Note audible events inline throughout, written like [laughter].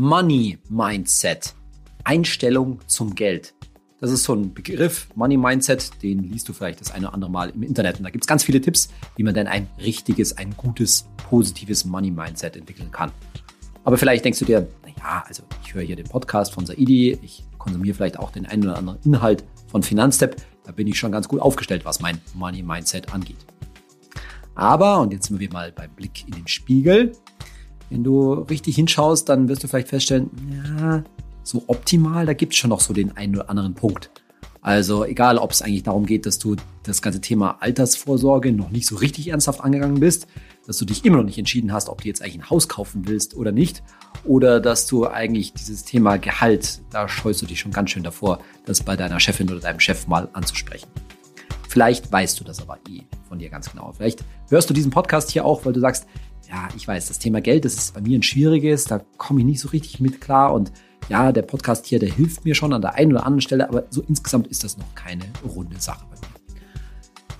Money Mindset. Einstellung zum Geld. Das ist so ein Begriff, Money Mindset, den liest du vielleicht das eine oder andere Mal im Internet. Und da gibt es ganz viele Tipps, wie man denn ein richtiges, ein gutes, positives Money Mindset entwickeln kann. Aber vielleicht denkst du dir, naja, also ich höre hier den Podcast von Saidi, ich konsumiere vielleicht auch den einen oder anderen Inhalt von Finanzstep, da bin ich schon ganz gut aufgestellt, was mein Money Mindset angeht. Aber, und jetzt sind wir mal beim Blick in den Spiegel, wenn du richtig hinschaust, dann wirst du vielleicht feststellen, ja, so optimal, da gibt es schon noch so den einen oder anderen Punkt. Also egal, ob es eigentlich darum geht, dass du das ganze Thema Altersvorsorge noch nicht so richtig ernsthaft angegangen bist, dass du dich immer noch nicht entschieden hast, ob du jetzt eigentlich ein Haus kaufen willst oder nicht, oder dass du eigentlich dieses Thema Gehalt, da scheust du dich schon ganz schön davor, das bei deiner Chefin oder deinem Chef mal anzusprechen. Vielleicht weißt du das aber eh von dir ganz genau. Vielleicht hörst du diesen Podcast hier auch, weil du sagst, ja, ich weiß, das Thema Geld, das ist bei mir ein schwieriges, da komme ich nicht so richtig mit klar und ja, der Podcast hier, der hilft mir schon an der einen oder anderen Stelle, aber so insgesamt ist das noch keine runde Sache bei mir.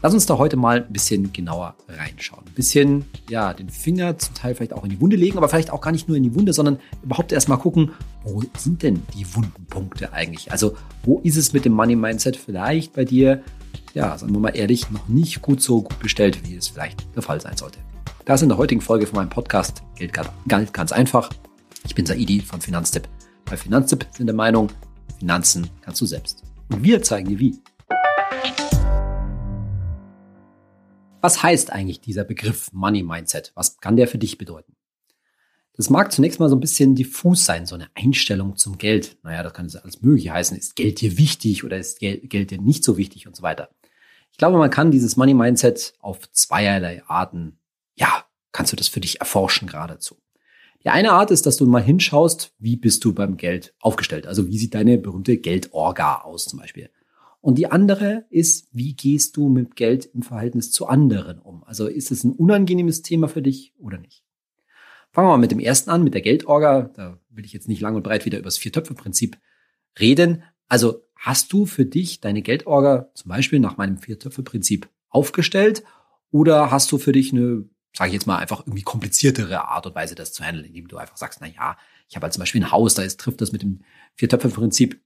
Lass uns da heute mal ein bisschen genauer reinschauen. Ein bisschen, ja, den Finger zum Teil vielleicht auch in die Wunde legen, aber vielleicht auch gar nicht nur in die Wunde, sondern überhaupt erstmal gucken, wo sind denn die wunden Punkte eigentlich? Also, wo ist es mit dem Money Mindset vielleicht bei dir, ja, sagen wir mal ehrlich, noch nicht gut so gut bestellt, wie es vielleicht der Fall sein sollte? Das in der heutigen Folge von meinem Podcast Geld ganz, einfach. Ich bin Saidi von Finanztipp. Bei Finanztipp sind der Meinung, Finanzen kannst du selbst. Und wir zeigen dir wie. Was heißt eigentlich dieser Begriff Money Mindset? Was kann der für dich bedeuten? Das mag zunächst mal so ein bisschen diffus sein, so eine Einstellung zum Geld. Naja, das kann alles Mögliche heißen. Ist Geld dir wichtig oder ist Geld dir nicht so wichtig und so weiter. Ich glaube, man kann dieses Money Mindset auf zweierlei Arten, ja, kannst du das für dich erforschen geradezu. Die eine Art ist, dass du mal hinschaust, wie bist du beim Geld aufgestellt? Also wie sieht deine berühmte Geldorga aus zum Beispiel? Und die andere ist, wie gehst du mit Geld im Verhältnis zu anderen um? Also ist es ein unangenehmes Thema für dich oder nicht? Fangen wir mal mit dem ersten an, mit der Geldorga. Da will ich jetzt nicht lang und breit wieder über das Vier-Töpfe-Prinzip reden. Also hast du für dich deine Geldorga zum Beispiel nach meinem Vier-Töpfe-Prinzip aufgestellt oder hast du für dich eine sage ich jetzt mal, einfach irgendwie kompliziertere Art und Weise, das zu handeln, indem du einfach sagst, na ja, ich habe halt zum Beispiel ein Haus, da ist, trifft das mit dem Viertöpfe-Prinzip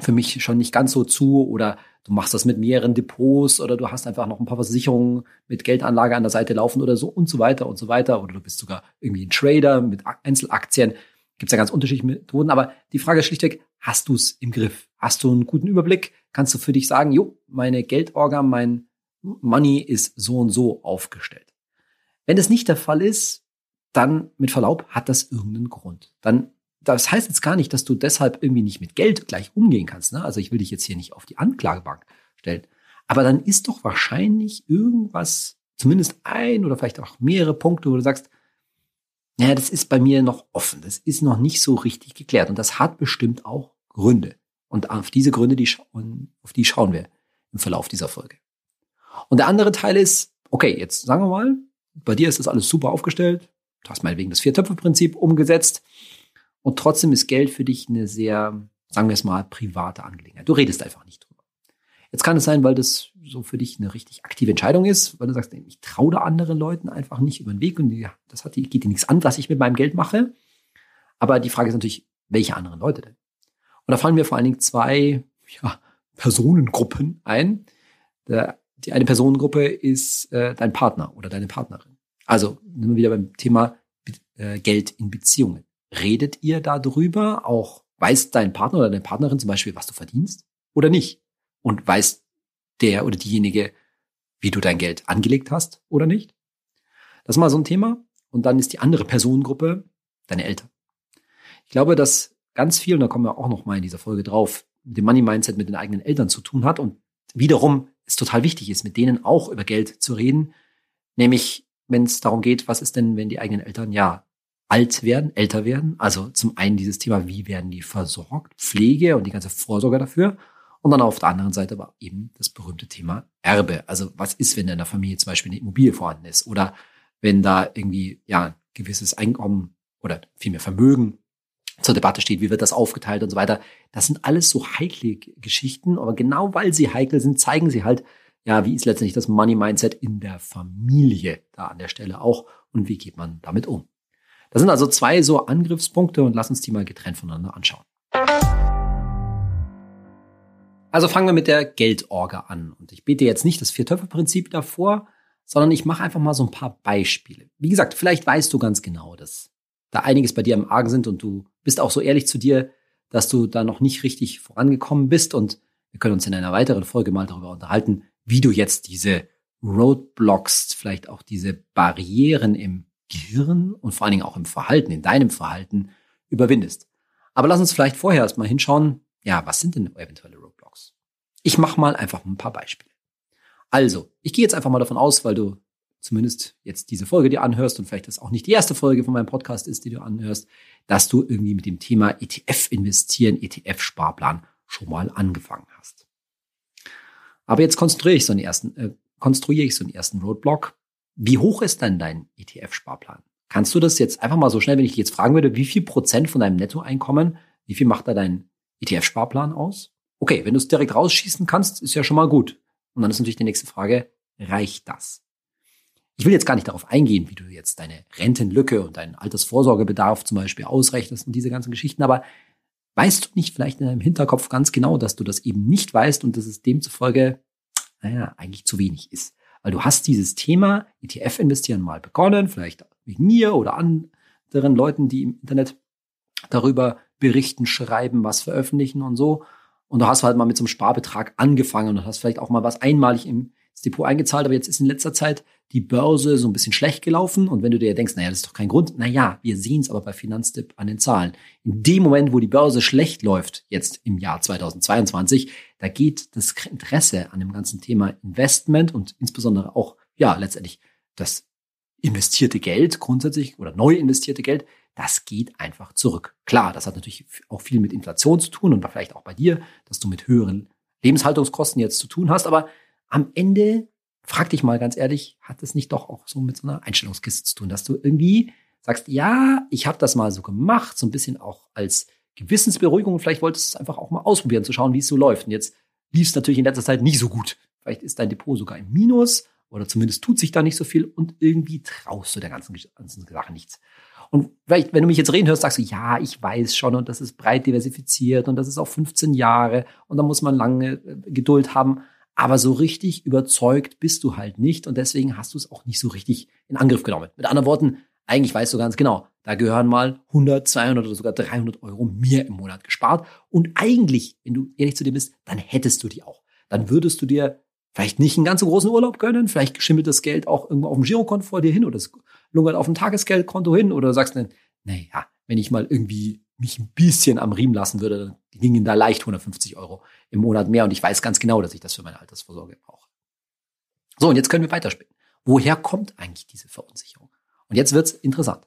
für mich schon nicht ganz so zu oder du machst das mit mehreren Depots oder du hast einfach noch ein paar Versicherungen mit Geldanlage an der Seite laufen oder so und so weiter und so weiter oder du bist sogar irgendwie ein Trader mit Einzelaktien. Gibt es ja ganz unterschiedliche Methoden, aber die Frage ist schlichtweg, hast du es im Griff? Hast du einen guten Überblick? Kannst du für dich sagen, jo, meine Geldorga, mein Money ist so und so aufgestellt? Wenn das nicht der Fall ist, dann mit Verlaub hat das irgendeinen Grund. Dann das heißt jetzt gar nicht, dass du deshalb irgendwie nicht mit Geld gleich umgehen kannst. Ne? Also ich will dich jetzt hier nicht auf die Anklagebank stellen. Aber dann ist doch wahrscheinlich irgendwas, zumindest ein oder vielleicht auch mehrere Punkte, wo du sagst, naja, das ist bei mir noch offen. Das ist noch nicht so richtig geklärt. Und das hat bestimmt auch Gründe. Und auf diese Gründe, die schauen, auf die schauen wir im Verlauf dieser Folge. Und der andere Teil ist, okay, jetzt sagen wir mal, bei dir ist das alles super aufgestellt. Du hast meinetwegen das Vier-Töpfe-Prinzip umgesetzt. Und trotzdem ist Geld für dich eine sehr, sagen wir es mal, private Angelegenheit. Du redest einfach nicht drüber. Jetzt kann es sein, weil das so für dich eine richtig aktive Entscheidung ist, weil du sagst, ich traue da anderen Leuten einfach nicht über den Weg und das hat, geht dir nichts an, was ich mit meinem Geld mache. Aber die Frage ist natürlich, welche anderen Leute denn? Und da fallen mir vor allen Dingen zwei ja, Personengruppen ein. Der die eine Personengruppe ist äh, dein Partner oder deine Partnerin. Also sind wir wieder beim Thema äh, Geld in Beziehungen. Redet ihr da drüber? Auch weiß dein Partner oder deine Partnerin zum Beispiel, was du verdienst oder nicht? Und weiß der oder diejenige, wie du dein Geld angelegt hast oder nicht? Das ist mal so ein Thema. Und dann ist die andere Personengruppe deine Eltern. Ich glaube, dass ganz viel, und da kommen wir auch noch mal in dieser Folge drauf, mit dem Money Mindset mit den eigenen Eltern zu tun hat und wiederum es total wichtig ist, mit denen auch über Geld zu reden. Nämlich, wenn es darum geht, was ist denn, wenn die eigenen Eltern ja alt werden, älter werden. Also zum einen dieses Thema, wie werden die versorgt, Pflege und die ganze Vorsorge dafür. Und dann auf der anderen Seite aber eben das berühmte Thema Erbe. Also was ist, wenn in der Familie zum Beispiel eine Immobilie vorhanden ist oder wenn da irgendwie ja gewisses Einkommen oder vielmehr Vermögen zur Debatte steht, wie wird das aufgeteilt und so weiter. Das sind alles so heikle Geschichten, aber genau weil sie heikel sind, zeigen sie halt, ja, wie ist letztendlich das Money Mindset in der Familie da an der Stelle auch und wie geht man damit um. Das sind also zwei so Angriffspunkte und lass uns die mal getrennt voneinander anschauen. Also fangen wir mit der Geldorga an. Und ich bete jetzt nicht das Vier-Töpfe-Prinzip davor, sondern ich mache einfach mal so ein paar Beispiele. Wie gesagt, vielleicht weißt du ganz genau, dass da einiges bei dir im Argen sind und du bist auch so ehrlich zu dir, dass du da noch nicht richtig vorangekommen bist und wir können uns in einer weiteren Folge mal darüber unterhalten, wie du jetzt diese Roadblocks, vielleicht auch diese Barrieren im Gehirn und vor allen Dingen auch im Verhalten, in deinem Verhalten überwindest. Aber lass uns vielleicht vorher erstmal hinschauen, ja, was sind denn eventuelle Roadblocks? Ich mache mal einfach ein paar Beispiele. Also, ich gehe jetzt einfach mal davon aus, weil du zumindest jetzt diese Folge dir anhörst und vielleicht das auch nicht die erste Folge von meinem Podcast ist, die du anhörst, dass du irgendwie mit dem Thema ETF investieren, ETF Sparplan schon mal angefangen hast. Aber jetzt konstruiere ich so einen ersten, äh, konstruiere ich so einen ersten Roadblock. Wie hoch ist denn dein ETF-Sparplan? Kannst du das jetzt einfach mal so schnell, wenn ich dich jetzt fragen würde, wie viel Prozent von deinem Nettoeinkommen, wie viel macht da dein ETF-Sparplan aus? Okay, wenn du es direkt rausschießen kannst, ist ja schon mal gut. Und dann ist natürlich die nächste Frage, reicht das? Ich will jetzt gar nicht darauf eingehen, wie du jetzt deine Rentenlücke und deinen Altersvorsorgebedarf zum Beispiel ausrechnest und diese ganzen Geschichten, aber weißt du nicht vielleicht in deinem Hinterkopf ganz genau, dass du das eben nicht weißt und dass es demzufolge, naja, eigentlich zu wenig ist. Weil du hast dieses Thema ETF-Investieren mal begonnen, vielleicht wegen mir oder anderen Leuten, die im Internet darüber berichten, schreiben, was veröffentlichen und so. Und du hast halt mal mit so einem Sparbetrag angefangen und hast vielleicht auch mal was einmalig im das Depot eingezahlt, aber jetzt ist in letzter Zeit die Börse so ein bisschen schlecht gelaufen. Und wenn du dir denkst, naja, das ist doch kein Grund, naja, wir sehen es aber bei Finanztipp an den Zahlen. In dem Moment, wo die Börse schlecht läuft, jetzt im Jahr 2022, da geht das Interesse an dem ganzen Thema Investment und insbesondere auch, ja, letztendlich das investierte Geld grundsätzlich oder neu investierte Geld, das geht einfach zurück. Klar, das hat natürlich auch viel mit Inflation zu tun und vielleicht auch bei dir, dass du mit höheren Lebenshaltungskosten jetzt zu tun hast, aber am Ende, frag dich mal ganz ehrlich, hat es nicht doch auch so mit so einer Einstellungskiste zu tun, dass du irgendwie sagst, ja, ich habe das mal so gemacht, so ein bisschen auch als Gewissensberuhigung. Vielleicht wolltest du es einfach auch mal ausprobieren, zu schauen, wie es so läuft. Und jetzt lief es natürlich in letzter Zeit nicht so gut. Vielleicht ist dein Depot sogar im Minus oder zumindest tut sich da nicht so viel und irgendwie traust du der ganzen, ganzen Sache nichts. Und vielleicht, wenn du mich jetzt reden hörst, sagst du, ja, ich weiß schon und das ist breit diversifiziert und das ist auch 15 Jahre und da muss man lange äh, Geduld haben. Aber so richtig überzeugt bist du halt nicht und deswegen hast du es auch nicht so richtig in Angriff genommen. Mit anderen Worten, eigentlich weißt du ganz genau, da gehören mal 100, 200 oder sogar 300 Euro mehr im Monat gespart. Und eigentlich, wenn du ehrlich zu dir bist, dann hättest du die auch. Dann würdest du dir vielleicht nicht einen ganz so großen Urlaub gönnen, vielleicht schimmelt das Geld auch irgendwo auf dem Girokonto vor dir hin oder es lungert auf dem Tagesgeldkonto hin oder sagst dann, naja, wenn ich mal irgendwie mich ein bisschen am Riemen lassen würde, dann gingen da leicht 150 Euro im Monat mehr und ich weiß ganz genau, dass ich das für meine Altersvorsorge brauche. So, und jetzt können wir weiterspielen. Woher kommt eigentlich diese Verunsicherung? Und jetzt wird's interessant.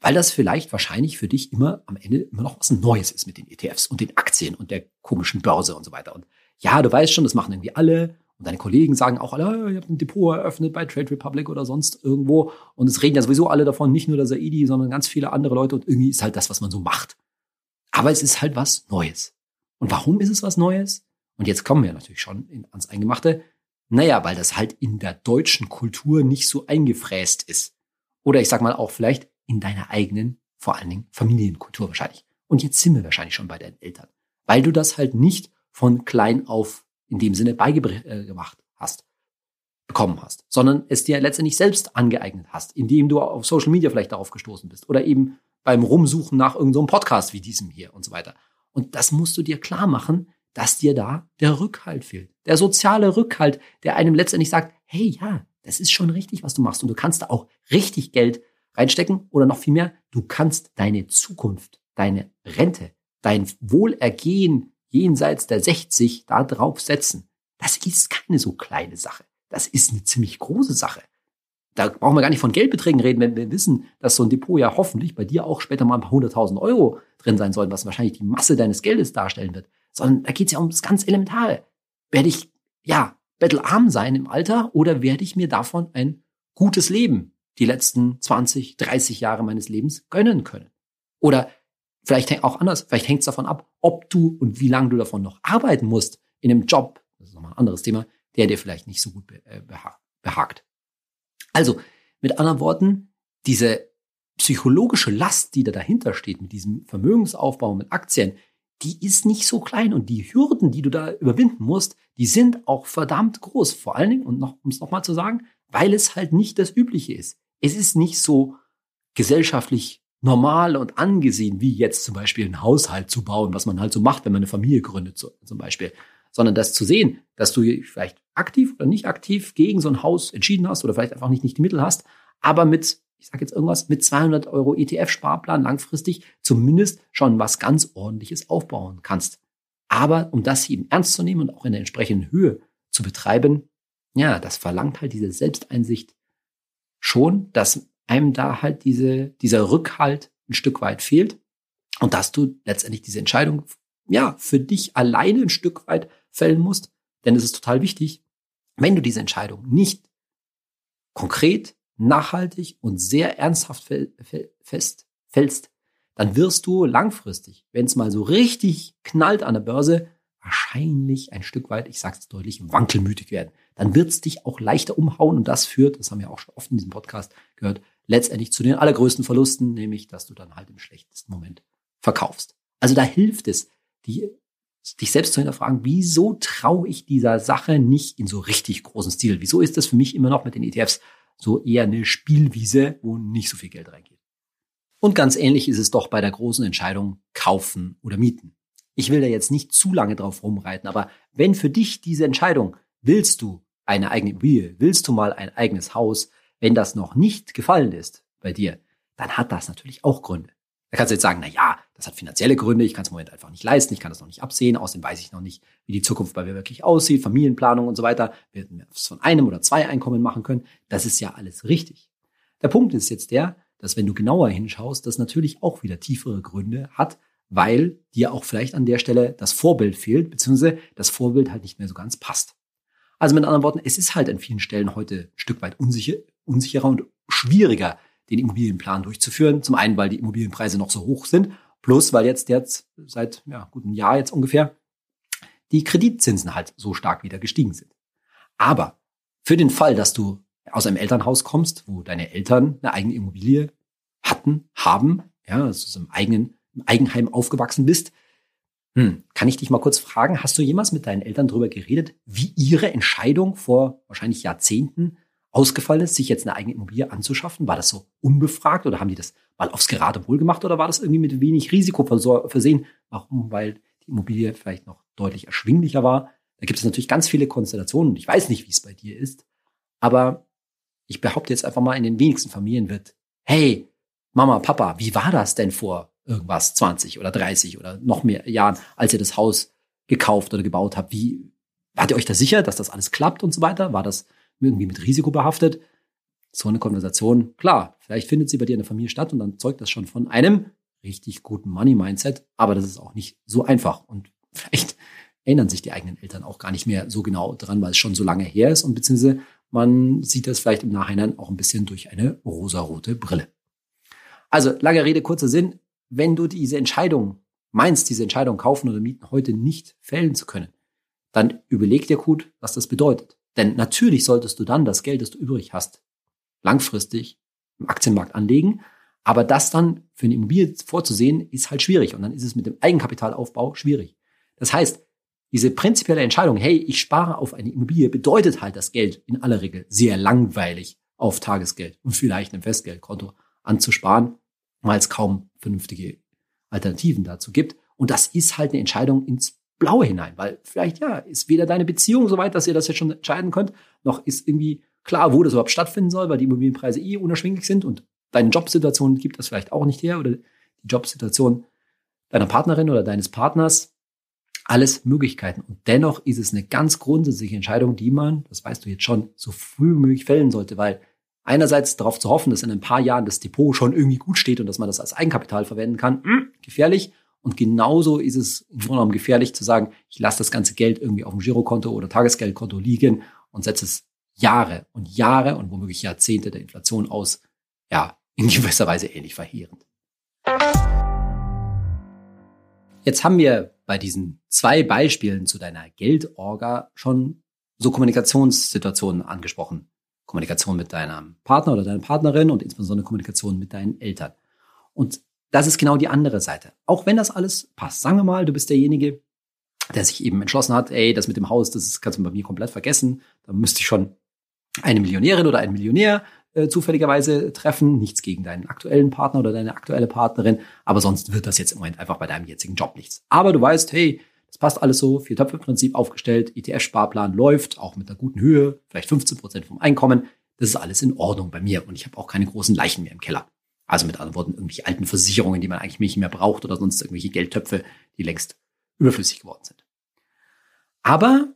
Weil das vielleicht wahrscheinlich für dich immer am Ende immer noch was Neues ist mit den ETFs und den Aktien und der komischen Börse und so weiter. Und ja, du weißt schon, das machen irgendwie alle. Und deine Kollegen sagen auch alle, ihr habt ein Depot eröffnet bei Trade Republic oder sonst irgendwo. Und es reden ja sowieso alle davon, nicht nur der Saidi, sondern ganz viele andere Leute. Und irgendwie ist halt das, was man so macht. Aber es ist halt was Neues. Und warum ist es was Neues? Und jetzt kommen wir natürlich schon ans Eingemachte. Naja, weil das halt in der deutschen Kultur nicht so eingefräst ist. Oder ich sag mal auch vielleicht in deiner eigenen, vor allen Dingen Familienkultur wahrscheinlich. Und jetzt sind wir wahrscheinlich schon bei deinen Eltern. Weil du das halt nicht von klein auf in dem Sinne beigebracht hast, bekommen hast, sondern es dir letztendlich selbst angeeignet hast, indem du auf Social Media vielleicht darauf gestoßen bist oder eben beim Rumsuchen nach irgendeinem so Podcast wie diesem hier und so weiter. Und das musst du dir klar machen, dass dir da der Rückhalt fehlt. Der soziale Rückhalt, der einem letztendlich sagt, hey, ja, das ist schon richtig, was du machst. Und du kannst da auch richtig Geld reinstecken oder noch viel mehr, du kannst deine Zukunft, deine Rente, dein Wohlergehen jenseits der 60 da drauf setzen. Das ist keine so kleine Sache. Das ist eine ziemlich große Sache. Da brauchen wir gar nicht von Geldbeträgen reden, wenn wir wissen, dass so ein Depot ja hoffentlich bei dir auch später mal ein paar hunderttausend Euro drin sein soll, was wahrscheinlich die Masse deines Geldes darstellen wird. Sondern da geht es ja ums ganz Elementare. Werde ich, ja, bettelarm sein im Alter oder werde ich mir davon ein gutes Leben die letzten 20, 30 Jahre meines Lebens gönnen können? Oder Vielleicht auch anders, vielleicht hängt es davon ab, ob du und wie lange du davon noch arbeiten musst in einem Job, das ist nochmal ein anderes Thema, der dir vielleicht nicht so gut äh, behagt. Also, mit anderen Worten, diese psychologische Last, die da dahinter steht mit diesem Vermögensaufbau mit Aktien, die ist nicht so klein und die Hürden, die du da überwinden musst, die sind auch verdammt groß. Vor allen Dingen, und noch, um es nochmal zu sagen, weil es halt nicht das Übliche ist. Es ist nicht so gesellschaftlich normal und angesehen, wie jetzt zum Beispiel ein Haushalt zu bauen, was man halt so macht, wenn man eine Familie gründet, zum Beispiel. Sondern das zu sehen, dass du vielleicht aktiv oder nicht aktiv gegen so ein Haus entschieden hast oder vielleicht einfach nicht, nicht die Mittel hast, aber mit, ich sage jetzt irgendwas, mit 200 Euro ETF-Sparplan langfristig zumindest schon was ganz ordentliches aufbauen kannst. Aber um das eben ernst zu nehmen und auch in der entsprechenden Höhe zu betreiben, ja, das verlangt halt diese Selbsteinsicht schon, dass einem da halt diese, dieser Rückhalt ein Stück weit fehlt und dass du letztendlich diese Entscheidung, ja, für dich alleine ein Stück weit fällen musst. Denn es ist total wichtig, wenn du diese Entscheidung nicht konkret, nachhaltig und sehr ernsthaft festfällst, dann wirst du langfristig, wenn es mal so richtig knallt an der Börse, wahrscheinlich ein Stück weit, ich sage es deutlich, wankelmütig werden. Dann wird es dich auch leichter umhauen und das führt, das haben wir auch schon oft in diesem Podcast gehört, letztendlich zu den allergrößten Verlusten, nämlich, dass du dann halt im schlechtesten Moment verkaufst. Also da hilft es, die, dich selbst zu hinterfragen, wieso traue ich dieser Sache nicht in so richtig großen Stil? Wieso ist das für mich immer noch mit den ETFs so eher eine Spielwiese, wo nicht so viel Geld reingeht? Und ganz ähnlich ist es doch bei der großen Entscheidung kaufen oder mieten. Ich will da jetzt nicht zu lange drauf rumreiten, aber wenn für dich diese Entscheidung, willst du eine eigene Immobilie, willst du mal ein eigenes Haus, wenn das noch nicht gefallen ist bei dir, dann hat das natürlich auch Gründe. Da kannst du jetzt sagen, na ja, das hat finanzielle Gründe, ich kann es im Moment einfach nicht leisten, ich kann das noch nicht absehen, außerdem weiß ich noch nicht, wie die Zukunft bei mir wirklich aussieht, Familienplanung und so weiter, wir es von einem oder zwei Einkommen machen können. Das ist ja alles richtig. Der Punkt ist jetzt der, dass wenn du genauer hinschaust, das natürlich auch wieder tiefere Gründe hat, weil dir auch vielleicht an der Stelle das Vorbild fehlt, beziehungsweise das Vorbild halt nicht mehr so ganz passt. Also mit anderen Worten, es ist halt an vielen Stellen heute ein Stück weit unsicher, unsicherer und schwieriger, den Immobilienplan durchzuführen. Zum einen, weil die Immobilienpreise noch so hoch sind, plus weil jetzt jetzt seit ja, gutem Jahr jetzt ungefähr die Kreditzinsen halt so stark wieder gestiegen sind. Aber für den Fall, dass du aus einem Elternhaus kommst, wo deine Eltern eine eigene Immobilie hatten, haben, ja, dass du im eigenen im Eigenheim aufgewachsen bist, hm, kann ich dich mal kurz fragen, hast du jemals mit deinen Eltern darüber geredet, wie ihre Entscheidung vor wahrscheinlich Jahrzehnten ausgefallen ist, sich jetzt eine eigene Immobilie anzuschaffen? War das so unbefragt oder haben die das mal aufs Geratewohl gemacht oder war das irgendwie mit wenig Risiko versehen? Warum? Weil die Immobilie vielleicht noch deutlich erschwinglicher war. Da gibt es natürlich ganz viele Konstellationen und ich weiß nicht, wie es bei dir ist. Aber ich behaupte jetzt einfach mal, in den wenigsten Familien wird, hey, Mama, Papa, wie war das denn vor irgendwas 20 oder 30 oder noch mehr Jahren, als ihr das Haus gekauft oder gebaut habt? Wie, wart ihr euch da sicher, dass das alles klappt und so weiter? War das irgendwie mit Risiko behaftet. So eine Konversation, klar, vielleicht findet sie bei dir in der Familie statt und dann zeugt das schon von einem richtig guten Money-Mindset, aber das ist auch nicht so einfach und vielleicht erinnern sich die eigenen Eltern auch gar nicht mehr so genau dran, weil es schon so lange her ist und beziehungsweise man sieht das vielleicht im Nachhinein auch ein bisschen durch eine rosarote Brille. Also, lange Rede, kurzer Sinn. Wenn du diese Entscheidung meinst, diese Entscheidung kaufen oder mieten heute nicht fällen zu können, dann überleg dir gut, was das bedeutet. Denn natürlich solltest du dann das Geld, das du übrig hast, langfristig im Aktienmarkt anlegen. Aber das dann für eine Immobilie vorzusehen, ist halt schwierig. Und dann ist es mit dem Eigenkapitalaufbau schwierig. Das heißt, diese prinzipielle Entscheidung, hey, ich spare auf eine Immobilie, bedeutet halt das Geld in aller Regel sehr langweilig auf Tagesgeld und vielleicht ein Festgeldkonto anzusparen, weil es kaum vernünftige Alternativen dazu gibt. Und das ist halt eine Entscheidung ins Blaue hinein, weil vielleicht ja ist weder deine Beziehung so weit, dass ihr das jetzt schon entscheiden könnt, noch ist irgendwie klar, wo das überhaupt stattfinden soll, weil die Immobilienpreise eh unerschwinglich sind und deine Jobsituation gibt das vielleicht auch nicht her oder die Jobsituation deiner Partnerin oder deines Partners. Alles Möglichkeiten. Und dennoch ist es eine ganz grundsätzliche Entscheidung, die man, das weißt du jetzt schon, so früh wie möglich fällen sollte, weil einerseits darauf zu hoffen, dass in ein paar Jahren das Depot schon irgendwie gut steht und dass man das als Eigenkapital verwenden kann, mh, hm, gefährlich. Und genauso ist es im Grunde genommen gefährlich zu sagen, ich lasse das ganze Geld irgendwie auf dem Girokonto oder Tagesgeldkonto liegen und setze es Jahre und Jahre und womöglich Jahrzehnte der Inflation aus. Ja, in gewisser Weise ähnlich verheerend. Jetzt haben wir bei diesen zwei Beispielen zu deiner Geldorga schon so Kommunikationssituationen angesprochen. Kommunikation mit deinem Partner oder deiner Partnerin und insbesondere Kommunikation mit deinen Eltern. Und das ist genau die andere Seite. Auch wenn das alles passt. Sagen wir mal, du bist derjenige, der sich eben entschlossen hat, ey, das mit dem Haus, das kannst du bei mir komplett vergessen. Da müsste ich schon eine Millionärin oder einen Millionär äh, zufälligerweise treffen. Nichts gegen deinen aktuellen Partner oder deine aktuelle Partnerin. Aber sonst wird das jetzt im Moment einfach bei deinem jetzigen Job nichts. Aber du weißt, hey, das passt alles so, Vier-Töpfe-Prinzip aufgestellt, ETF-Sparplan läuft, auch mit einer guten Höhe, vielleicht 15 Prozent vom Einkommen. Das ist alles in Ordnung bei mir und ich habe auch keine großen Leichen mehr im Keller. Also mit anderen Worten, irgendwelche alten Versicherungen, die man eigentlich nicht mehr braucht oder sonst irgendwelche Geldtöpfe, die längst überflüssig geworden sind. Aber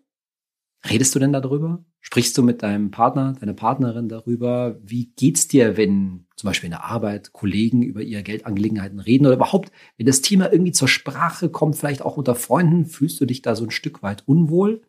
redest du denn darüber? Sprichst du mit deinem Partner, deiner Partnerin darüber? Wie geht's dir, wenn zum Beispiel in der Arbeit Kollegen über ihre Geldangelegenheiten reden oder überhaupt, wenn das Thema irgendwie zur Sprache kommt, vielleicht auch unter Freunden, fühlst du dich da so ein Stück weit unwohl?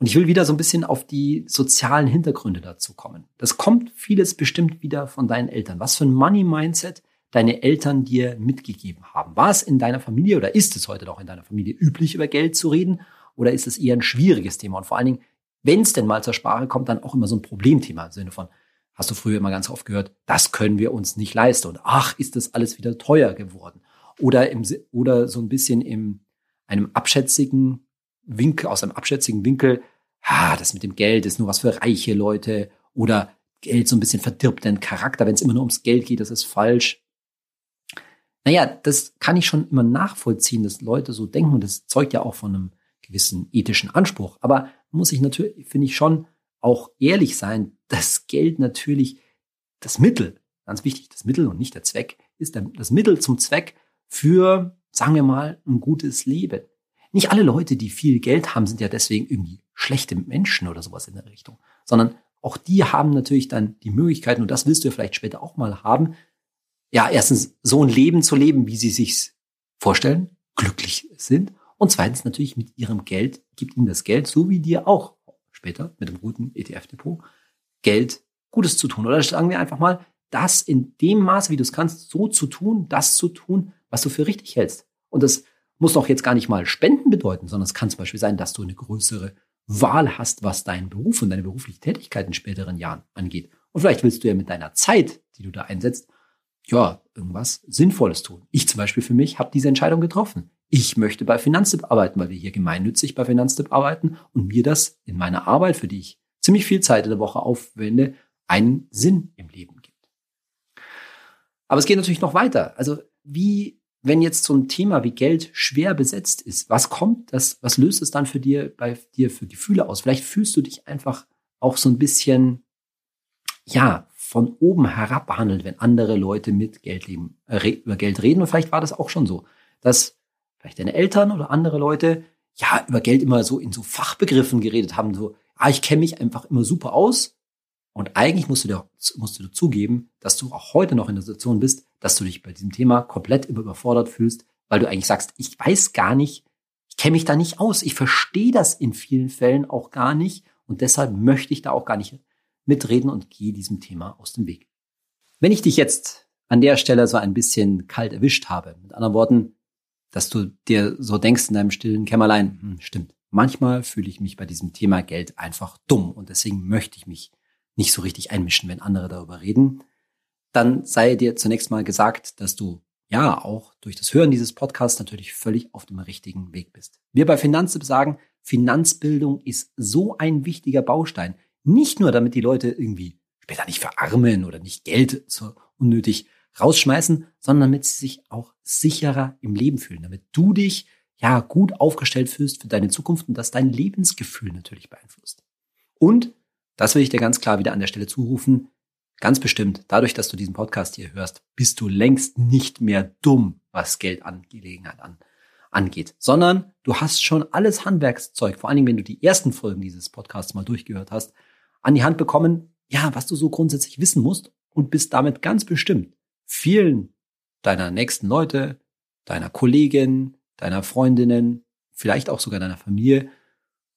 Und ich will wieder so ein bisschen auf die sozialen Hintergründe dazu kommen. Das kommt vieles bestimmt wieder von deinen Eltern. Was für ein Money-Mindset deine Eltern dir mitgegeben haben. War es in deiner Familie oder ist es heute noch in deiner Familie üblich, über Geld zu reden? Oder ist es eher ein schwieriges Thema? Und vor allen Dingen, wenn es denn mal zur Sprache kommt, dann auch immer so ein Problemthema im Sinne von, hast du früher immer ganz oft gehört, das können wir uns nicht leisten und ach, ist das alles wieder teuer geworden. Oder, im, oder so ein bisschen in einem abschätzigen Winkel, aus einem abschätzigen Winkel, ah, das mit dem Geld ist nur was für reiche Leute oder Geld so ein bisschen verdirbt den Charakter, wenn es immer nur ums Geld geht, das ist falsch. Naja, das kann ich schon immer nachvollziehen, dass Leute so denken und das zeugt ja auch von einem gewissen ethischen Anspruch. Aber muss ich natürlich, finde ich schon auch ehrlich sein, [laughs] dass Geld natürlich das Mittel, ganz wichtig, das Mittel und nicht der Zweck, ist das Mittel zum Zweck für, sagen wir mal, ein gutes Leben. Nicht alle Leute, die viel Geld haben, sind ja deswegen irgendwie schlechte Menschen oder sowas in der Richtung, sondern auch die haben natürlich dann die Möglichkeiten, und das willst du ja vielleicht später auch mal haben, ja, erstens so ein Leben zu leben, wie sie sich vorstellen, glücklich sind und zweitens natürlich mit ihrem Geld, gibt ihnen das Geld, so wie dir auch später mit dem guten ETF-Depot, Geld Gutes zu tun. Oder sagen wir einfach mal, das in dem Maße, wie du es kannst, so zu tun, das zu tun, was du für richtig hältst. Und das muss doch jetzt gar nicht mal Spenden bedeuten, sondern es kann zum Beispiel sein, dass du eine größere Wahl hast, was deinen Beruf und deine berufliche Tätigkeit in späteren Jahren angeht. Und vielleicht willst du ja mit deiner Zeit, die du da einsetzt, ja, irgendwas Sinnvolles tun. Ich zum Beispiel für mich habe diese Entscheidung getroffen ich möchte bei Finanztipp arbeiten, weil wir hier gemeinnützig bei Finanztipp arbeiten und mir das in meiner Arbeit, für die ich ziemlich viel Zeit in der Woche aufwende, einen Sinn im Leben gibt. Aber es geht natürlich noch weiter. Also wie, wenn jetzt so ein Thema wie Geld schwer besetzt ist, was kommt das, was löst es dann für dir, bei dir für Gefühle aus? Vielleicht fühlst du dich einfach auch so ein bisschen, ja, von oben herab behandelt, wenn andere Leute mit Geld leben, äh, über Geld reden. Und vielleicht war das auch schon so, dass vielleicht deine Eltern oder andere Leute, ja, über Geld immer so in so Fachbegriffen geredet haben, so, ah, ich kenne mich einfach immer super aus. Und eigentlich musst du dir, musst du zugeben, dass du auch heute noch in der Situation bist, dass du dich bei diesem Thema komplett überfordert fühlst, weil du eigentlich sagst, ich weiß gar nicht, ich kenne mich da nicht aus, ich verstehe das in vielen Fällen auch gar nicht und deshalb möchte ich da auch gar nicht mitreden und gehe diesem Thema aus dem Weg. Wenn ich dich jetzt an der Stelle so ein bisschen kalt erwischt habe, mit anderen Worten, dass du dir so denkst in deinem stillen Kämmerlein, hm, stimmt. Manchmal fühle ich mich bei diesem Thema Geld einfach dumm und deswegen möchte ich mich nicht so richtig einmischen, wenn andere darüber reden. Dann sei dir zunächst mal gesagt, dass du ja auch durch das Hören dieses Podcasts natürlich völlig auf dem richtigen Weg bist. Wir bei Finanztipp sagen, Finanzbildung ist so ein wichtiger Baustein. Nicht nur, damit die Leute irgendwie später nicht verarmen oder nicht Geld so unnötig rausschmeißen, sondern damit sie sich auch sicherer im Leben fühlen, damit du dich ja gut aufgestellt fühlst für deine Zukunft und das dein Lebensgefühl natürlich beeinflusst. Und, das will ich dir ganz klar wieder an der Stelle zurufen, ganz bestimmt, dadurch, dass du diesen Podcast hier hörst, bist du längst nicht mehr dumm, was Geldangelegenheit an, angeht, sondern du hast schon alles Handwerkszeug, vor allen Dingen, wenn du die ersten Folgen dieses Podcasts mal durchgehört hast, an die Hand bekommen, ja, was du so grundsätzlich wissen musst und bist damit ganz bestimmt vielen deiner nächsten Leute, deiner Kollegin, deiner Freundinnen, vielleicht auch sogar deiner Familie,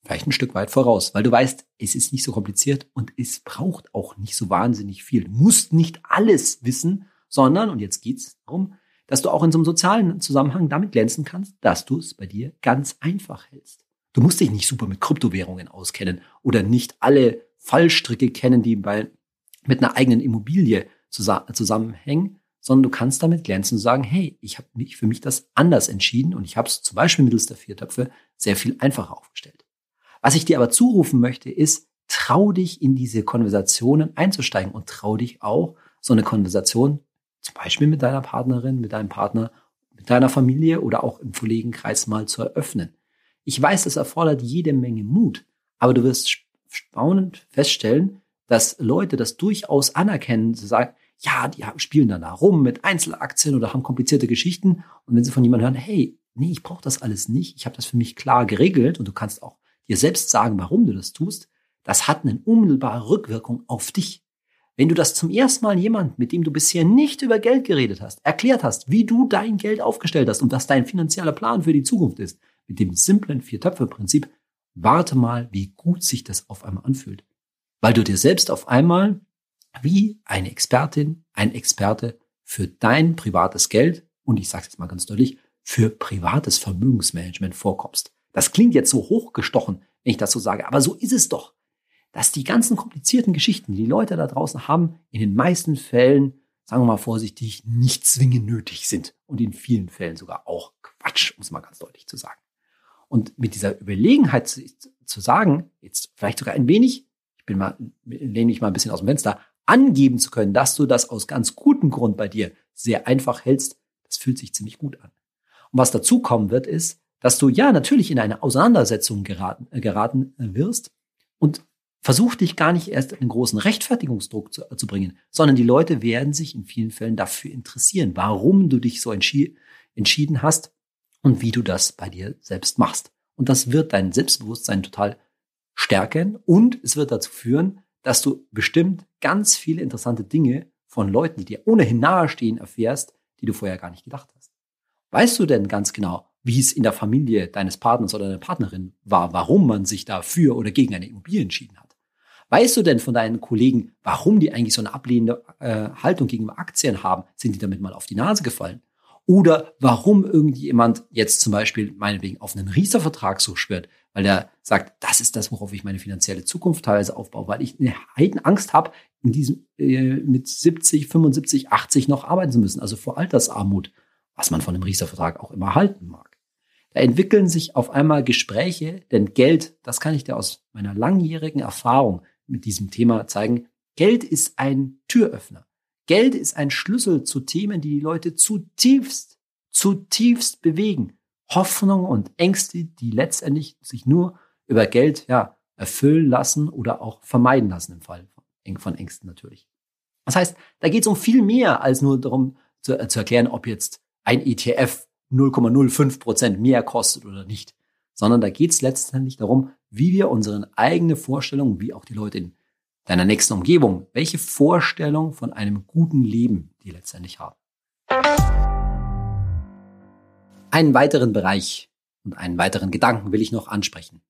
vielleicht ein Stück weit voraus, weil du weißt, es ist nicht so kompliziert und es braucht auch nicht so wahnsinnig viel. Du musst nicht alles wissen, sondern, und jetzt geht's darum, dass du auch in so einem sozialen Zusammenhang damit glänzen kannst, dass du es bei dir ganz einfach hältst. Du musst dich nicht super mit Kryptowährungen auskennen oder nicht alle Fallstricke kennen, die bei, mit einer eigenen Immobilie zusammenhängen, sondern du kannst damit glänzen und sagen, hey, ich habe mich für mich das anders entschieden und ich habe es zum Beispiel mittels der vier Töpfe sehr viel einfacher aufgestellt. Was ich dir aber zurufen möchte, ist, trau dich in diese Konversationen einzusteigen und trau dich auch, so eine Konversation zum Beispiel mit deiner Partnerin, mit deinem Partner, mit deiner Familie oder auch im Kollegenkreis mal zu eröffnen. Ich weiß, das erfordert jede Menge Mut, aber du wirst staunend feststellen, dass Leute das durchaus anerkennen, zu sagen, ja, die spielen dann da rum mit Einzelaktien oder haben komplizierte Geschichten. Und wenn sie von jemandem hören, hey, nee, ich brauche das alles nicht, ich habe das für mich klar geregelt und du kannst auch dir selbst sagen, warum du das tust, das hat eine unmittelbare Rückwirkung auf dich. Wenn du das zum ersten Mal jemand, mit dem du bisher nicht über Geld geredet hast, erklärt hast, wie du dein Geld aufgestellt hast und was dein finanzieller Plan für die Zukunft ist, mit dem simplen Vier-Töpfe-Prinzip, warte mal, wie gut sich das auf einmal anfühlt. Weil du dir selbst auf einmal wie eine Expertin, ein Experte für dein privates Geld und ich sage es jetzt mal ganz deutlich, für privates Vermögensmanagement vorkommst. Das klingt jetzt so hochgestochen, wenn ich das so sage, aber so ist es doch, dass die ganzen komplizierten Geschichten, die die Leute da draußen haben, in den meisten Fällen, sagen wir mal vorsichtig, nicht zwingend nötig sind und in vielen Fällen sogar auch Quatsch, um es mal ganz deutlich zu sagen. Und mit dieser Überlegenheit zu, zu sagen, jetzt vielleicht sogar ein wenig, ich bin mal, lehne mich mal ein bisschen aus dem Fenster, angeben zu können, dass du das aus ganz gutem Grund bei dir sehr einfach hältst, das fühlt sich ziemlich gut an. Und was dazu kommen wird, ist, dass du ja natürlich in eine Auseinandersetzung geraten, äh, geraten wirst und versuch dich gar nicht erst in einen großen Rechtfertigungsdruck zu, zu, bringen, sondern die Leute werden sich in vielen Fällen dafür interessieren, warum du dich so entschi entschieden hast und wie du das bei dir selbst machst. Und das wird dein Selbstbewusstsein total stärken und es wird dazu führen, dass du bestimmt ganz viele interessante Dinge von Leuten, die dir ohnehin nahestehen, erfährst, die du vorher gar nicht gedacht hast. Weißt du denn ganz genau, wie es in der Familie deines Partners oder deiner Partnerin war, warum man sich da für oder gegen eine Immobilie entschieden hat? Weißt du denn von deinen Kollegen, warum die eigentlich so eine ablehnende äh, Haltung gegenüber Aktien haben? Sind die damit mal auf die Nase gefallen? Oder warum irgendjemand jetzt zum Beispiel meinetwegen auf einen Riester-Vertrag so schwört, weil er sagt, das ist das, worauf ich meine finanzielle Zukunft teilweise aufbaue, weil ich eine Heidenangst habe, in diesem äh, mit 70, 75, 80 noch arbeiten zu müssen, also vor Altersarmut, was man von einem Riester-Vertrag auch immer halten mag. Da entwickeln sich auf einmal Gespräche, denn Geld, das kann ich dir aus meiner langjährigen Erfahrung mit diesem Thema zeigen, Geld ist ein Türöffner. Geld ist ein Schlüssel zu Themen, die die Leute zutiefst, zutiefst bewegen. Hoffnung und Ängste, die letztendlich sich nur über Geld ja, erfüllen lassen oder auch vermeiden lassen im Fall von Ängsten natürlich. Das heißt, da geht es um viel mehr als nur darum zu, äh, zu erklären, ob jetzt ein ETF 0,05 Prozent mehr kostet oder nicht, sondern da geht es letztendlich darum, wie wir unsere eigene Vorstellung, wie auch die Leute in deiner nächsten Umgebung, welche Vorstellung von einem guten Leben die letztendlich haben. Einen weiteren Bereich und einen weiteren Gedanken will ich noch ansprechen.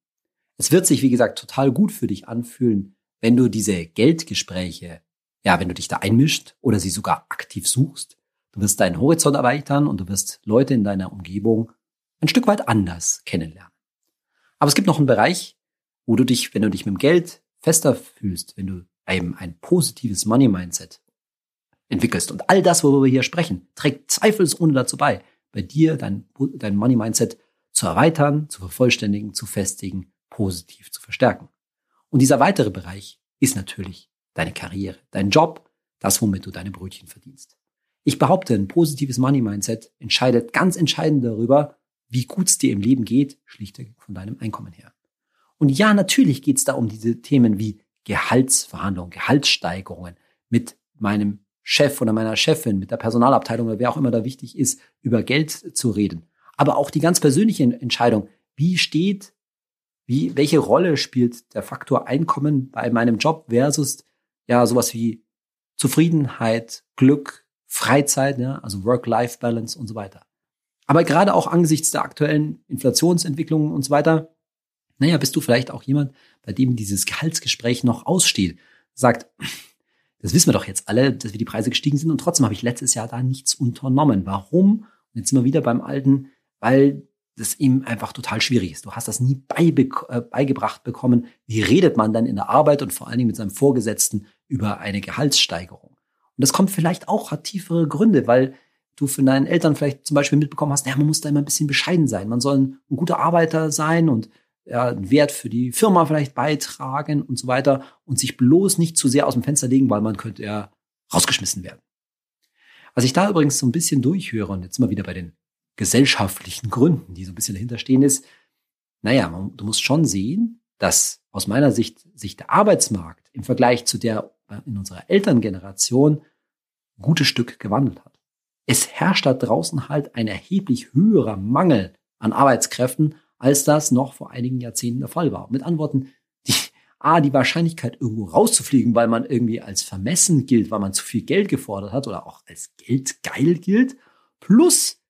Es wird sich, wie gesagt, total gut für dich anfühlen, wenn du diese Geldgespräche, ja, wenn du dich da einmischt oder sie sogar aktiv suchst. Du wirst deinen Horizont erweitern und du wirst Leute in deiner Umgebung ein Stück weit anders kennenlernen. Aber es gibt noch einen Bereich, wo du dich, wenn du dich mit dem Geld fester fühlst, wenn du eben ein positives Money-Mindset entwickelst und all das, worüber wir hier sprechen, trägt zweifelsohne dazu bei, bei dir dein, dein Money-Mindset zu erweitern, zu vervollständigen, zu festigen, positiv zu verstärken. Und dieser weitere Bereich ist natürlich deine Karriere, dein Job, das, womit du deine Brötchen verdienst. Ich behaupte, ein positives Money-Mindset entscheidet ganz entscheidend darüber, wie gut es dir im Leben geht, schlichtweg von deinem Einkommen her. Und ja, natürlich geht es da um diese Themen wie Gehaltsverhandlungen, Gehaltssteigerungen mit meinem Chef oder meiner Chefin, mit der Personalabteilung oder wer auch immer da wichtig ist, über Geld zu reden. Aber auch die ganz persönliche Entscheidung, wie steht, wie, welche Rolle spielt der Faktor Einkommen bei meinem Job versus ja sowas wie Zufriedenheit, Glück, Freizeit, ja, also Work-Life-Balance und so weiter. Aber gerade auch angesichts der aktuellen Inflationsentwicklungen und so weiter, naja, bist du vielleicht auch jemand, bei dem dieses Gehaltsgespräch noch aussteht, sagt, das wissen wir doch jetzt alle, dass wir die Preise gestiegen sind und trotzdem habe ich letztes Jahr da nichts unternommen. Warum? Und jetzt sind wir wieder beim Alten, weil das ihm einfach total schwierig ist. Du hast das nie beibe äh, beigebracht bekommen. Wie redet man dann in der Arbeit und vor allen Dingen mit seinem Vorgesetzten über eine Gehaltssteigerung? Und das kommt vielleicht auch, hat tiefere Gründe, weil du von deinen Eltern vielleicht zum Beispiel mitbekommen hast, ja, man muss da immer ein bisschen bescheiden sein. Man soll ein guter Arbeiter sein und ja, einen Wert für die Firma vielleicht beitragen und so weiter und sich bloß nicht zu sehr aus dem Fenster legen, weil man könnte ja rausgeschmissen werden. Was ich da übrigens so ein bisschen durchhöre und jetzt mal wieder bei den gesellschaftlichen Gründen, die so ein bisschen dahinter stehen, ist, naja, man, du musst schon sehen, dass aus meiner Sicht sich der Arbeitsmarkt im Vergleich zu der äh, in unserer Elterngeneration ein gutes Stück gewandelt hat. Es herrscht da draußen halt ein erheblich höherer Mangel an Arbeitskräften, als das noch vor einigen Jahrzehnten der Fall war. Mit Antworten, die, A, die Wahrscheinlichkeit, irgendwo rauszufliegen, weil man irgendwie als vermessen gilt, weil man zu viel Geld gefordert hat oder auch als geldgeil gilt, plus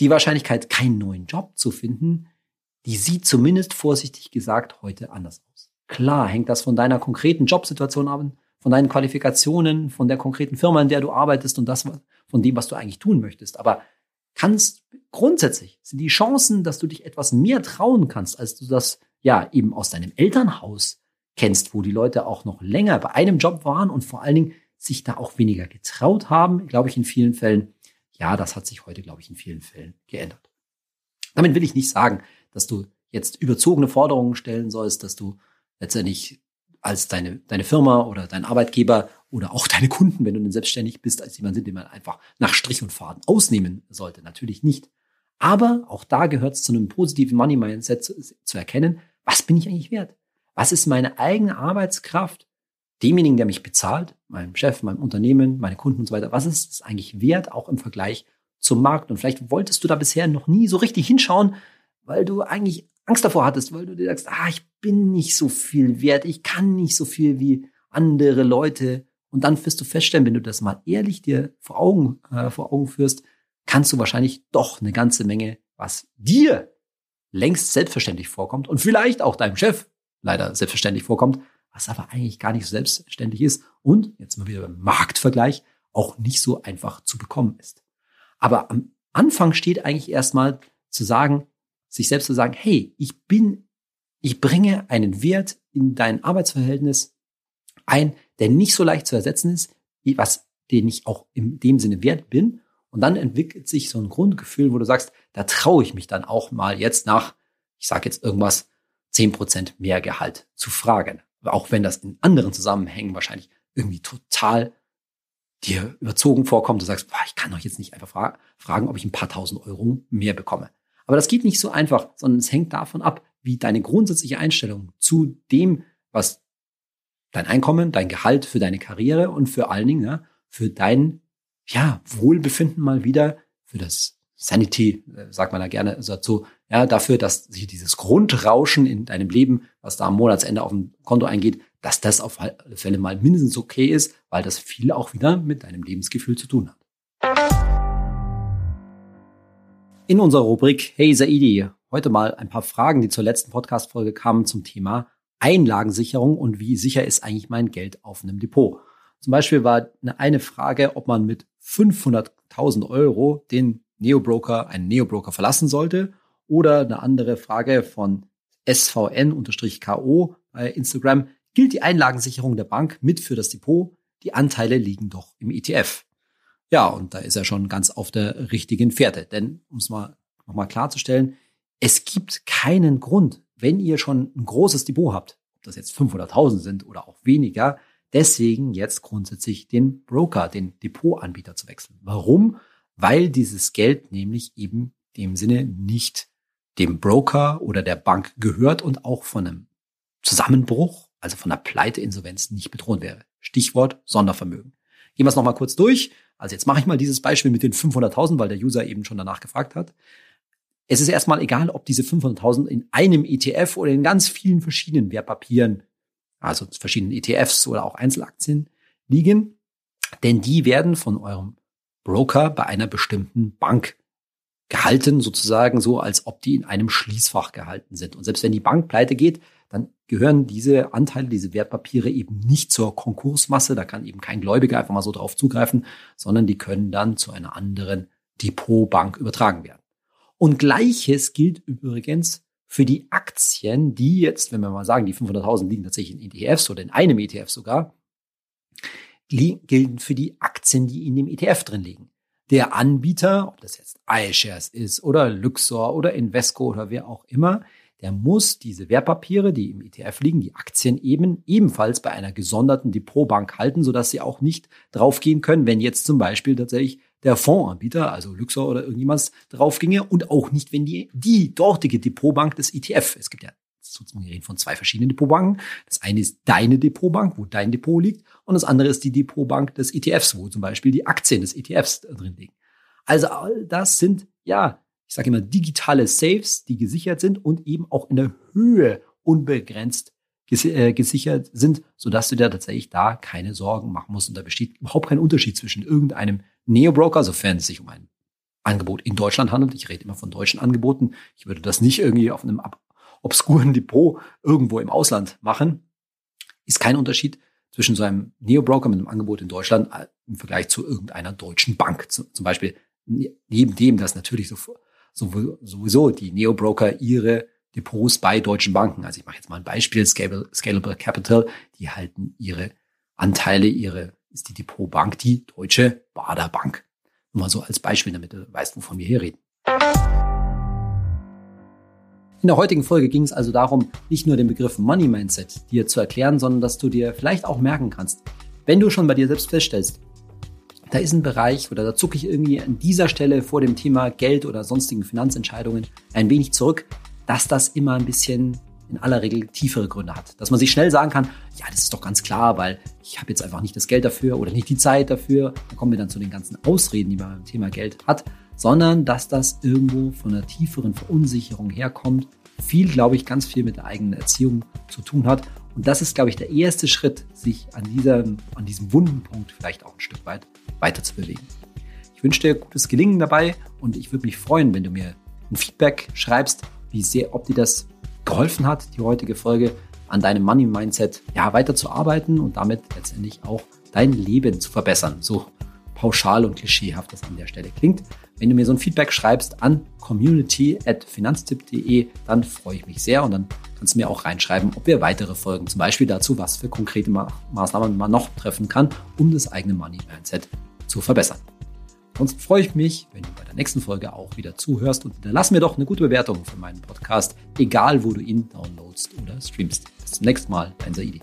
die Wahrscheinlichkeit, keinen neuen Job zu finden, die sieht zumindest vorsichtig gesagt heute anders aus. Klar hängt das von deiner konkreten Jobsituation ab, von deinen Qualifikationen, von der konkreten Firma, in der du arbeitest und das von dem, was du eigentlich tun möchtest. Aber kannst grundsätzlich sind die Chancen, dass du dich etwas mehr trauen kannst, als du das ja eben aus deinem Elternhaus kennst, wo die Leute auch noch länger bei einem Job waren und vor allen Dingen sich da auch weniger getraut haben, glaube ich in vielen Fällen. Ja, das hat sich heute, glaube ich, in vielen Fällen geändert. Damit will ich nicht sagen, dass du jetzt überzogene Forderungen stellen sollst, dass du letztendlich als deine, deine Firma oder dein Arbeitgeber oder auch deine Kunden, wenn du denn selbstständig bist, als jemand sind, den man einfach nach Strich und Faden ausnehmen sollte. Natürlich nicht. Aber auch da gehört es zu einem positiven Money Mindset zu, zu erkennen, was bin ich eigentlich wert? Was ist meine eigene Arbeitskraft demjenigen, der mich bezahlt, meinem Chef, meinem Unternehmen, meine Kunden und so weiter, was ist es eigentlich wert, auch im Vergleich zum Markt? Und vielleicht wolltest du da bisher noch nie so richtig hinschauen, weil du eigentlich Angst davor hattest, weil du dir sagst, ah, ich bin nicht so viel wert, ich kann nicht so viel wie andere Leute. Und dann wirst du feststellen, wenn du das mal ehrlich dir vor Augen, äh, vor Augen führst, kannst du wahrscheinlich doch eine ganze Menge, was dir längst selbstverständlich vorkommt und vielleicht auch deinem Chef leider selbstverständlich vorkommt, was aber eigentlich gar nicht so selbstverständlich ist und jetzt mal wieder beim Marktvergleich auch nicht so einfach zu bekommen ist. Aber am Anfang steht eigentlich erstmal zu sagen, sich selbst zu sagen, hey, ich bin, ich bringe einen Wert in dein Arbeitsverhältnis ein, der nicht so leicht zu ersetzen ist, was den ich auch in dem Sinne wert bin. Und dann entwickelt sich so ein Grundgefühl, wo du sagst, da traue ich mich dann auch mal jetzt nach, ich sage jetzt irgendwas, zehn Prozent mehr Gehalt zu fragen. Auch wenn das in anderen Zusammenhängen wahrscheinlich irgendwie total dir überzogen vorkommt. Du sagst, boah, ich kann doch jetzt nicht einfach fra fragen, ob ich ein paar tausend Euro mehr bekomme. Aber das geht nicht so einfach, sondern es hängt davon ab, wie deine grundsätzliche Einstellung zu dem, was dein Einkommen, dein Gehalt für deine Karriere und für allen Dingen, ja, für dein ja, Wohlbefinden mal wieder, für das Sanity, äh, sagt man da gerne dazu, ja, dafür, dass sich dieses Grundrauschen in deinem Leben, was da am Monatsende auf dem Konto eingeht, dass das auf alle Fälle mal mindestens okay ist, weil das viel auch wieder mit deinem Lebensgefühl zu tun hat. In unserer Rubrik Hey Saidi, heute mal ein paar Fragen, die zur letzten Podcast-Folge kamen zum Thema Einlagensicherung und wie sicher ist eigentlich mein Geld auf einem Depot. Zum Beispiel war eine Frage, ob man mit 500.000 Euro den Neobroker, einen Neobroker verlassen sollte oder eine andere Frage von SVN-KO bei Instagram. Gilt die Einlagensicherung der Bank mit für das Depot? Die Anteile liegen doch im ETF. Ja, und da ist er schon ganz auf der richtigen Fährte. Denn, um es mal nochmal klarzustellen, es gibt keinen Grund, wenn ihr schon ein großes Depot habt, ob das jetzt 500.000 sind oder auch weniger, deswegen jetzt grundsätzlich den Broker, den Depotanbieter zu wechseln. Warum? Weil dieses Geld nämlich eben dem Sinne nicht dem Broker oder der Bank gehört und auch von einem Zusammenbruch, also von einer Pleiteinsolvenz nicht bedroht wäre. Stichwort Sondervermögen. Gehen wir es nochmal kurz durch. Also jetzt mache ich mal dieses Beispiel mit den 500.000, weil der User eben schon danach gefragt hat. Es ist erstmal egal, ob diese 500.000 in einem ETF oder in ganz vielen verschiedenen Wertpapieren, also verschiedenen ETFs oder auch Einzelaktien liegen, denn die werden von eurem Broker bei einer bestimmten Bank gehalten, sozusagen so, als ob die in einem Schließfach gehalten sind. Und selbst wenn die Bank pleite geht, dann gehören diese Anteile, diese Wertpapiere eben nicht zur Konkursmasse. Da kann eben kein Gläubiger einfach mal so drauf zugreifen, sondern die können dann zu einer anderen Depotbank übertragen werden. Und gleiches gilt übrigens für die Aktien, die jetzt, wenn wir mal sagen, die 500.000 liegen tatsächlich in ETFs oder in einem ETF sogar, gelten für die Aktien, die in dem ETF drin liegen. Der Anbieter, ob das jetzt iShares ist oder Luxor oder Invesco oder wer auch immer, der muss diese Wertpapiere, die im ETF liegen, die Aktien eben ebenfalls bei einer gesonderten Depotbank halten, sodass sie auch nicht draufgehen können, wenn jetzt zum Beispiel tatsächlich der Fondsanbieter, also Luxor oder irgendjemand draufginge und auch nicht, wenn die, die dortige Depotbank des ETF, es gibt ja sozusagen, wir reden von zwei verschiedenen Depotbanken. Das eine ist deine Depotbank, wo dein Depot liegt, und das andere ist die Depotbank des ETFs, wo zum Beispiel die Aktien des ETFs drin liegen. Also all das sind, ja, ich sage immer, digitale Safes, die gesichert sind und eben auch in der Höhe unbegrenzt gesichert sind, sodass du dir tatsächlich da keine Sorgen machen musst. Und da besteht überhaupt kein Unterschied zwischen irgendeinem Neo-Broker, sofern es sich um ein Angebot in Deutschland handelt. Ich rede immer von deutschen Angeboten. Ich würde das nicht irgendwie auf einem obskuren Depot irgendwo im Ausland machen. Ist kein Unterschied zwischen so einem Neo-Broker mit einem Angebot in Deutschland äh, im Vergleich zu irgendeiner deutschen Bank. Zum Beispiel neben dem, dass natürlich so sowieso die Neo-Broker ihre Depots bei deutschen Banken. Also ich mache jetzt mal ein Beispiel, Scalable, Scalable Capital, die halten ihre Anteile, ihre, ist die Depotbank die Deutsche Bader Bank. Nur mal so als Beispiel, damit du weißt, wovon wir hier reden. In der heutigen Folge ging es also darum, nicht nur den Begriff Money Mindset dir zu erklären, sondern dass du dir vielleicht auch merken kannst, wenn du schon bei dir selbst feststellst, da ist ein Bereich oder da zucke ich irgendwie an dieser Stelle vor dem Thema Geld oder sonstigen Finanzentscheidungen ein wenig zurück, dass das immer ein bisschen in aller Regel tiefere Gründe hat. Dass man sich schnell sagen kann, ja, das ist doch ganz klar, weil ich habe jetzt einfach nicht das Geld dafür oder nicht die Zeit dafür. Da kommen wir dann zu den ganzen Ausreden, die man beim Thema Geld hat, sondern dass das irgendwo von einer tieferen Verunsicherung herkommt. Viel, glaube ich, ganz viel mit der eigenen Erziehung zu tun hat. Und das ist, glaube ich, der erste Schritt, sich an, dieser, an diesem wunden Punkt vielleicht auch ein Stück weit weiter zu bewegen. Ich wünsche dir gutes Gelingen dabei und ich würde mich freuen, wenn du mir ein Feedback schreibst, wie sehr, ob dir das geholfen hat, die heutige Folge an deinem Money Mindset ja, weiterzuarbeiten und damit letztendlich auch dein Leben zu verbessern. So pauschal und klischeehaft das an der Stelle klingt. Wenn du mir so ein Feedback schreibst an community.finanztipp.de, dann freue ich mich sehr und dann kannst du mir auch reinschreiben, ob wir weitere Folgen, zum Beispiel dazu, was für konkrete Maßnahmen man noch treffen kann, um das eigene Money Mindset zu verbessern. Sonst freue ich mich, wenn du bei der nächsten Folge auch wieder zuhörst und hinterlass mir doch eine gute Bewertung für meinen Podcast, egal wo du ihn downloadst oder streamst. Bis zum nächsten Mal, dein Saidi.